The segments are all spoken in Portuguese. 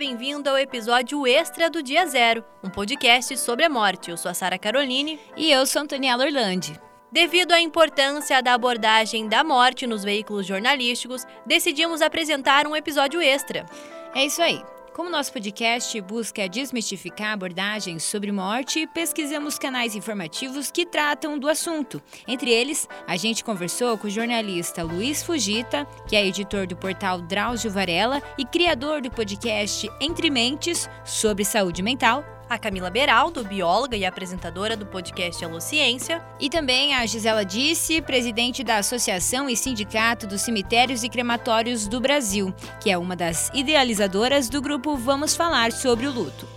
bem-vindo ao episódio extra do Dia Zero, um podcast sobre a morte. Eu sou a Sara Caroline. E eu sou a Antoniela Orlandi. Devido à importância da abordagem da morte nos veículos jornalísticos, decidimos apresentar um episódio extra. É isso aí. Como nosso podcast busca desmistificar abordagens sobre morte, pesquisamos canais informativos que tratam do assunto. Entre eles, a gente conversou com o jornalista Luiz Fugita, que é editor do portal Drauzio Varela e criador do podcast Entre Mentes sobre saúde mental, a Camila Beraldo, bióloga e apresentadora do podcast Alô Ciência, e também a Gisela Disse, presidente da Associação e Sindicato dos Cemitérios e Crematórios do Brasil, que é uma das idealizadoras do grupo Vamos Falar sobre o Luto.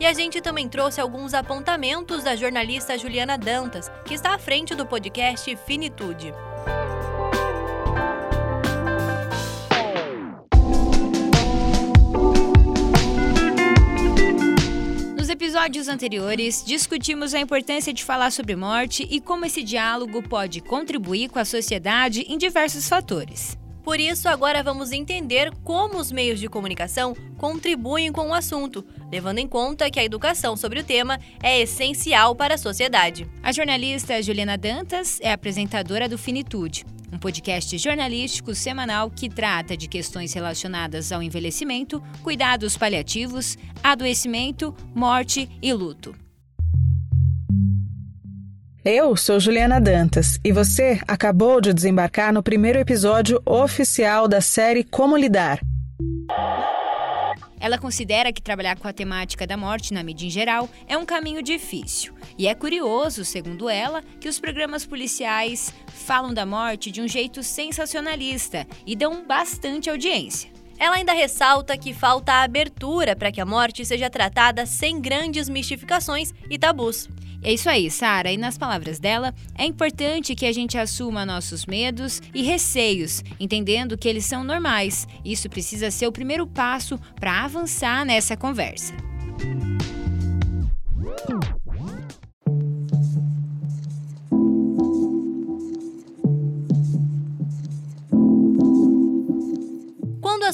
E a gente também trouxe alguns apontamentos da jornalista Juliana Dantas, que está à frente do podcast Finitude. Episódios anteriores, discutimos a importância de falar sobre morte e como esse diálogo pode contribuir com a sociedade em diversos fatores. Por isso, agora vamos entender como os meios de comunicação contribuem com o assunto, levando em conta que a educação sobre o tema é essencial para a sociedade. A jornalista Juliana Dantas é apresentadora do Finitude, um podcast jornalístico semanal que trata de questões relacionadas ao envelhecimento, cuidados paliativos, adoecimento, morte e luto. Eu sou Juliana Dantas e você acabou de desembarcar no primeiro episódio oficial da série Como Lidar. Ela considera que trabalhar com a temática da morte na mídia em geral é um caminho difícil. E é curioso, segundo ela, que os programas policiais falam da morte de um jeito sensacionalista e dão bastante audiência. Ela ainda ressalta que falta abertura para que a morte seja tratada sem grandes mistificações e tabus. É isso aí, Sara. E nas palavras dela, é importante que a gente assuma nossos medos e receios, entendendo que eles são normais. Isso precisa ser o primeiro passo para avançar nessa conversa.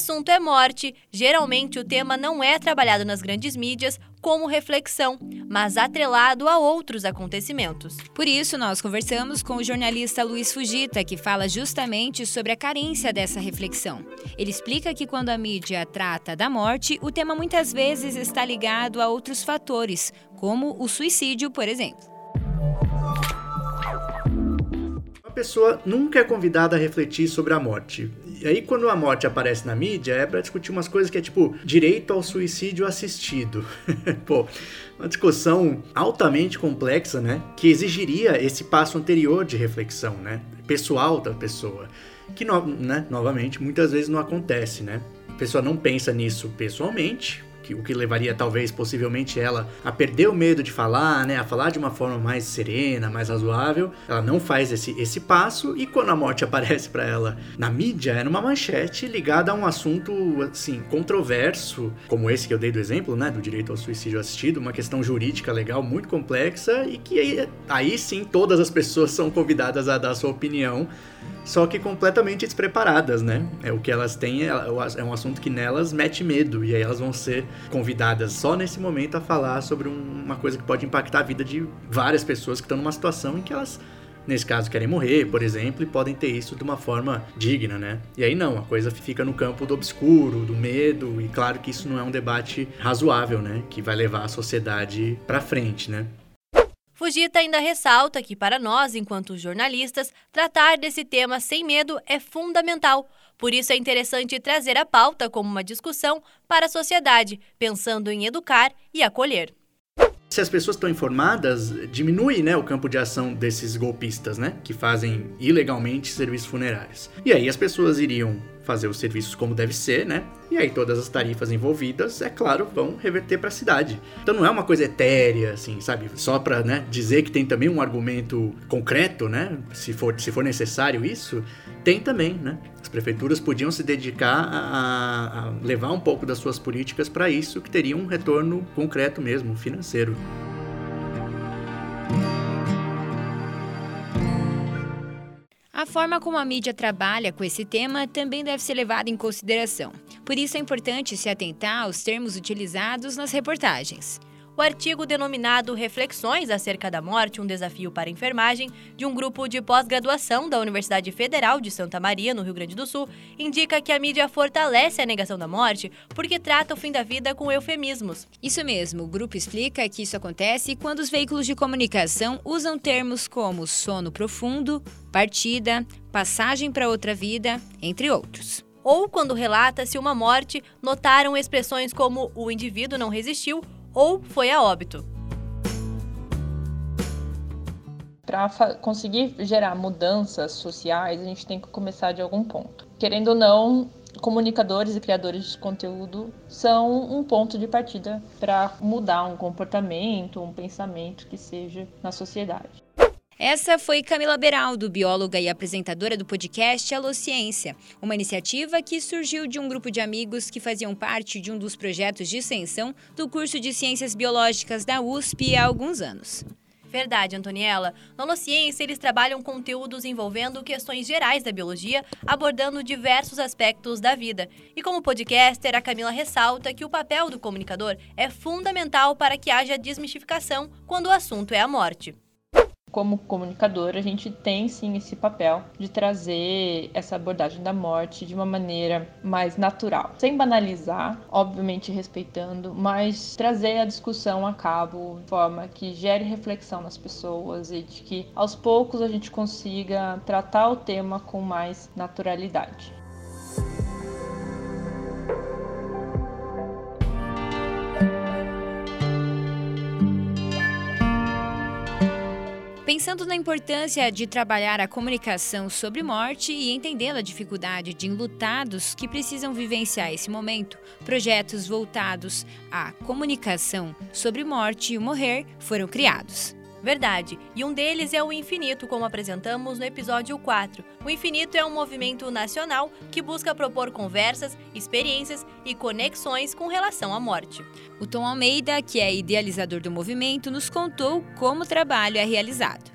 Assunto é morte, geralmente o tema não é trabalhado nas grandes mídias como reflexão, mas atrelado a outros acontecimentos. Por isso, nós conversamos com o jornalista Luiz Fugita, que fala justamente sobre a carência dessa reflexão. Ele explica que quando a mídia trata da morte, o tema muitas vezes está ligado a outros fatores, como o suicídio, por exemplo. Uma pessoa nunca é convidada a refletir sobre a morte. E aí, quando a morte aparece na mídia, é para discutir umas coisas que é tipo direito ao suicídio assistido. Pô, uma discussão altamente complexa, né? Que exigiria esse passo anterior de reflexão, né? Pessoal da pessoa. Que, no, né, novamente, muitas vezes não acontece, né? A pessoa não pensa nisso pessoalmente, que, o que levaria talvez possivelmente ela a perder o medo de falar, né, a falar de uma forma mais serena, mais razoável. Ela não faz esse, esse passo e quando a morte aparece para ela na mídia, é numa manchete ligada a um assunto assim controverso, como esse que eu dei do exemplo, né, do direito ao suicídio assistido, uma questão jurídica legal muito complexa e que aí, aí sim todas as pessoas são convidadas a dar sua opinião só que completamente despreparadas, né? É o que elas têm, é, é um assunto que nelas mete medo, e aí elas vão ser convidadas só nesse momento a falar sobre uma coisa que pode impactar a vida de várias pessoas que estão numa situação em que elas nesse caso querem morrer, por exemplo, e podem ter isso de uma forma digna, né? E aí não, a coisa fica no campo do obscuro, do medo, e claro que isso não é um debate razoável, né, que vai levar a sociedade para frente, né? Fugita ainda ressalta que, para nós, enquanto jornalistas, tratar desse tema sem medo é fundamental. Por isso é interessante trazer a pauta como uma discussão para a sociedade, pensando em educar e acolher. Se as pessoas estão informadas, diminui né, o campo de ação desses golpistas, né? Que fazem ilegalmente serviços funerários. E aí as pessoas iriam fazer os serviços como deve ser, né? E aí todas as tarifas envolvidas, é claro, vão reverter para a cidade. Então não é uma coisa etérea, assim, sabe? Só para né, dizer que tem também um argumento concreto, né? Se for, se for necessário isso, tem também, né? As prefeituras podiam se dedicar a, a levar um pouco das suas políticas para isso, que teria um retorno concreto mesmo, financeiro. A forma como a mídia trabalha com esse tema também deve ser levada em consideração. Por isso é importante se atentar aos termos utilizados nas reportagens. O artigo denominado Reflexões acerca da morte, um desafio para a enfermagem, de um grupo de pós-graduação da Universidade Federal de Santa Maria, no Rio Grande do Sul, indica que a mídia fortalece a negação da morte porque trata o fim da vida com eufemismos. Isso mesmo, o grupo explica que isso acontece quando os veículos de comunicação usam termos como sono profundo, partida, passagem para outra vida, entre outros ou quando relata-se uma morte, notaram expressões como o indivíduo não resistiu ou foi a óbito. Para conseguir gerar mudanças sociais, a gente tem que começar de algum ponto. Querendo ou não, comunicadores e criadores de conteúdo são um ponto de partida para mudar um comportamento, um pensamento que seja na sociedade. Essa foi Camila Beraldo, bióloga e apresentadora do podcast Alô Ciência, uma iniciativa que surgiu de um grupo de amigos que faziam parte de um dos projetos de extensão do curso de Ciências Biológicas da USP há alguns anos. Verdade, Antoniela. Na Alociência, eles trabalham conteúdos envolvendo questões gerais da biologia, abordando diversos aspectos da vida. E como podcaster, a Camila ressalta que o papel do comunicador é fundamental para que haja desmistificação quando o assunto é a morte como comunicador, a gente tem sim esse papel de trazer essa abordagem da morte de uma maneira mais natural, sem banalizar, obviamente respeitando, mas trazer a discussão a cabo de forma que gere reflexão nas pessoas e de que aos poucos a gente consiga tratar o tema com mais naturalidade. Pensando na importância de trabalhar a comunicação sobre morte e entendendo a dificuldade de enlutados que precisam vivenciar esse momento, projetos voltados à comunicação sobre morte e o morrer foram criados. Verdade, e um deles é o Infinito, como apresentamos no episódio 4. O Infinito é um movimento nacional que busca propor conversas, experiências e conexões com relação à morte. O Tom Almeida, que é idealizador do movimento, nos contou como o trabalho é realizado.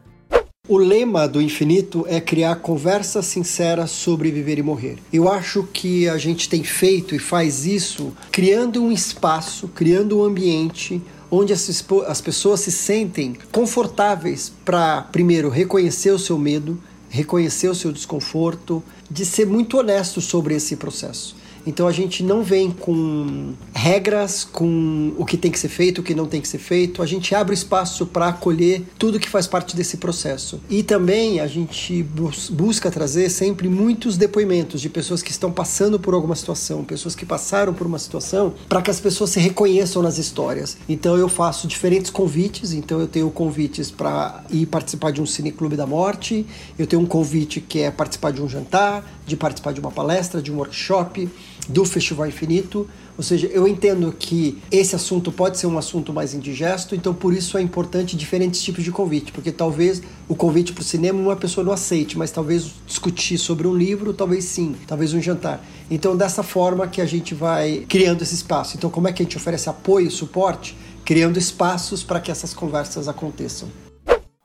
O lema do infinito é criar conversas sinceras sobre viver e morrer. Eu acho que a gente tem feito e faz isso criando um espaço, criando um ambiente onde as, as pessoas se sentem confortáveis para, primeiro, reconhecer o seu medo, reconhecer o seu desconforto, de ser muito honesto sobre esse processo. Então a gente não vem com regras, com o que tem que ser feito, o que não tem que ser feito. A gente abre espaço para acolher tudo que faz parte desse processo. E também a gente bus busca trazer sempre muitos depoimentos de pessoas que estão passando por alguma situação, pessoas que passaram por uma situação, para que as pessoas se reconheçam nas histórias. Então eu faço diferentes convites. Então eu tenho convites para ir participar de um cineclube da morte. Eu tenho um convite que é participar de um jantar, de participar de uma palestra, de um workshop do Festival Infinito. Ou seja, eu entendo que esse assunto pode ser um assunto mais indigesto, então por isso é importante diferentes tipos de convite, porque talvez o convite para o cinema uma pessoa não aceite, mas talvez discutir sobre um livro, talvez sim, talvez um jantar. Então dessa forma que a gente vai criando esse espaço. Então como é que a gente oferece apoio, suporte? Criando espaços para que essas conversas aconteçam.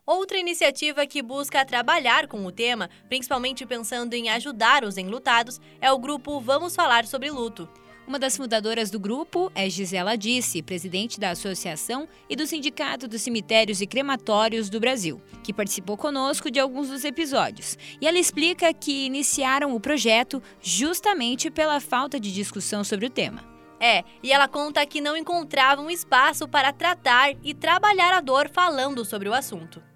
Outra iniciativa que busca trabalhar com o tema, principalmente pensando em ajudar os enlutados, é o grupo Vamos Falar sobre Luto. Uma das fundadoras do grupo é Gisela Disse, presidente da Associação e do Sindicato dos Cemitérios e Crematórios do Brasil, que participou conosco de alguns dos episódios. E ela explica que iniciaram o projeto justamente pela falta de discussão sobre o tema. É, e ela conta que não encontravam espaço para tratar e trabalhar a dor falando sobre o assunto.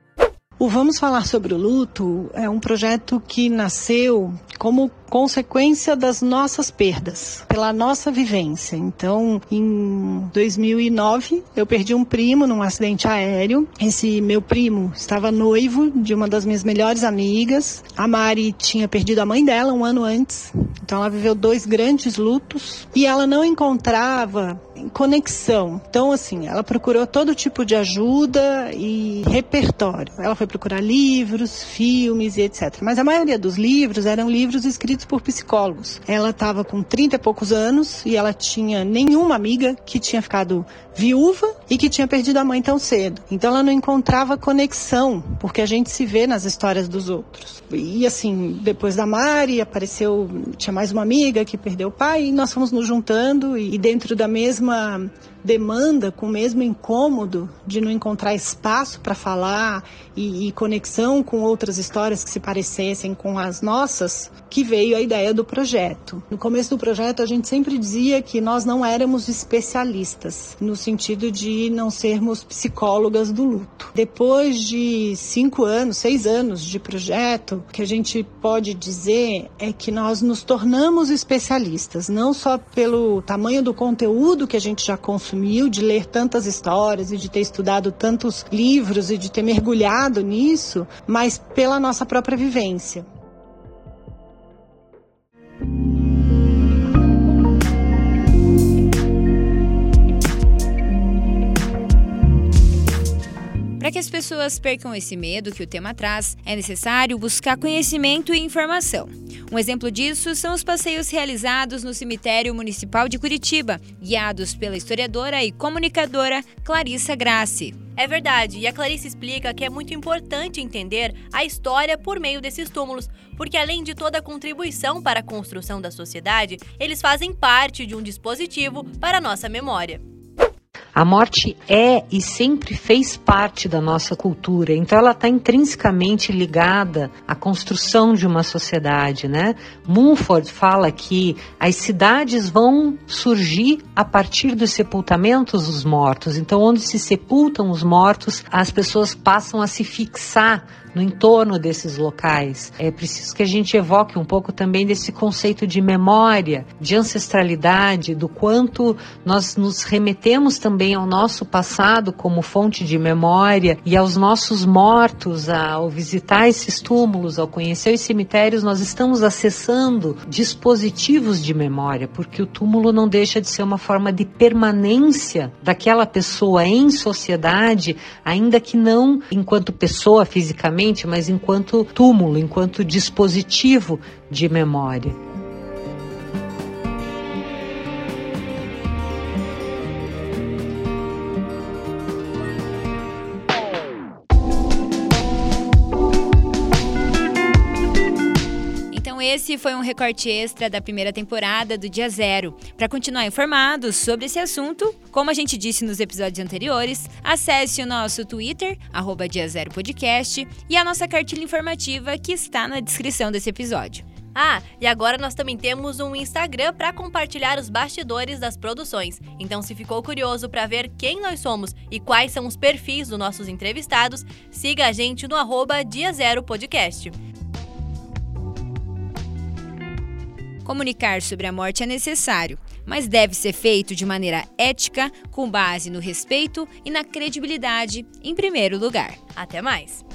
O Vamos Falar sobre o Luto é um projeto que nasceu como consequência das nossas perdas, pela nossa vivência. Então, em 2009, eu perdi um primo num acidente aéreo. Esse meu primo estava noivo de uma das minhas melhores amigas. A Mari tinha perdido a mãe dela um ano antes. Então, ela viveu dois grandes lutos e ela não encontrava conexão. Então, assim, ela procurou todo tipo de ajuda e repertório. Ela foi procurar livros, filmes e etc. Mas a maioria dos livros eram livros escritos por psicólogos. Ela estava com 30 e poucos anos e ela tinha nenhuma amiga que tinha ficado viúva e que tinha perdido a mãe tão cedo. Então ela não encontrava conexão, porque a gente se vê nas histórias dos outros. E assim, depois da Mari apareceu, tinha mais uma amiga que perdeu o pai e nós fomos nos juntando e dentro da mesma demanda, com o mesmo incômodo de não encontrar espaço para falar e, e, conexão com outras histórias que se parecessem com as nossas, que veio a ideia do projeto. No começo do projeto, a gente sempre dizia que nós não éramos especialistas, no sentido de não sermos psicólogas do luto. Depois de cinco anos, seis anos de projeto, o que a gente pode dizer é que nós nos tornamos especialistas, não só pelo tamanho do conteúdo que a gente já consumiu, de ler tantas histórias e de ter estudado tantos livros e de ter mergulhado nisso, mas pela nossa própria vivência. Que as pessoas percam esse medo que o tema traz, é necessário buscar conhecimento e informação. Um exemplo disso são os passeios realizados no Cemitério Municipal de Curitiba, guiados pela historiadora e comunicadora Clarissa Grassi. É verdade, e a Clarice explica que é muito importante entender a história por meio desses túmulos, porque além de toda a contribuição para a construção da sociedade, eles fazem parte de um dispositivo para a nossa memória. A morte é e sempre fez parte da nossa cultura, então ela está intrinsecamente ligada à construção de uma sociedade, né? Mumford fala que as cidades vão surgir a partir dos sepultamentos dos mortos. Então, onde se sepultam os mortos, as pessoas passam a se fixar no entorno desses locais. É preciso que a gente evoque um pouco também desse conceito de memória, de ancestralidade, do quanto nós nos remetemos também ao nosso passado como fonte de memória e aos nossos mortos, ao visitar esses túmulos, ao conhecer os cemitérios, nós estamos acessando dispositivos de memória, porque o túmulo não deixa de ser uma forma de permanência daquela pessoa em sociedade, ainda que não enquanto pessoa fisicamente mas enquanto túmulo, enquanto dispositivo de memória. Esse foi um recorte extra da primeira temporada do Dia Zero. Para continuar informado sobre esse assunto, como a gente disse nos episódios anteriores, acesse o nosso Twitter, arroba Dia Zero Podcast, e a nossa cartilha informativa que está na descrição desse episódio. Ah, e agora nós também temos um Instagram para compartilhar os bastidores das produções. Então, se ficou curioso para ver quem nós somos e quais são os perfis dos nossos entrevistados, siga a gente no arroba Dia Zero Podcast. Comunicar sobre a morte é necessário, mas deve ser feito de maneira ética, com base no respeito e na credibilidade, em primeiro lugar. Até mais!